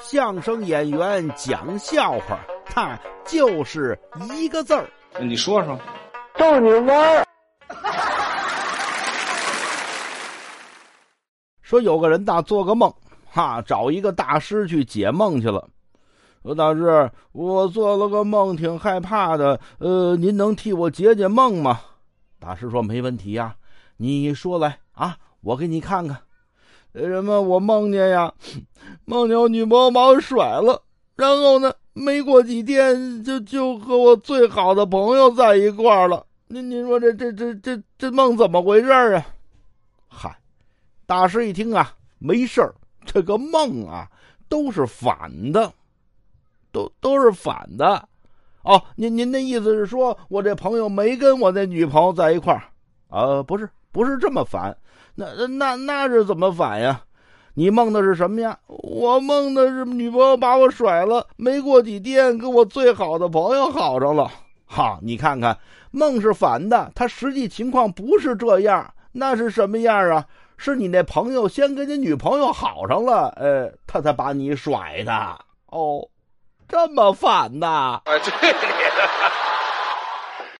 相声演员讲笑话，他就是一个字儿。你说说，逗你玩儿。说有个人大做个梦，哈，找一个大师去解梦去了。说大师，我做了个梦，挺害怕的。呃，您能替我解解梦吗？大师说没问题呀，你说来啊，我给你看看。为什么我梦见呀？梦见我女朋友把我甩了，然后呢，没过几天就就和我最好的朋友在一块了。您您说这这这这这梦怎么回事啊？嗨，大师一听啊，没事儿，这个梦啊都是反的，都都是反的。哦，您您的意思是说我这朋友没跟我那女朋友在一块儿？呃，不是，不是这么反。那那那是怎么反呀？你梦的是什么呀？我梦的是女朋友把我甩了，没过几天跟我最好的朋友好上了。哈，你看看，梦是反的，他实际情况不是这样。那是什么样啊？是你那朋友先跟你女朋友好上了，呃，他才把你甩的。哦，这么反的？哎，对。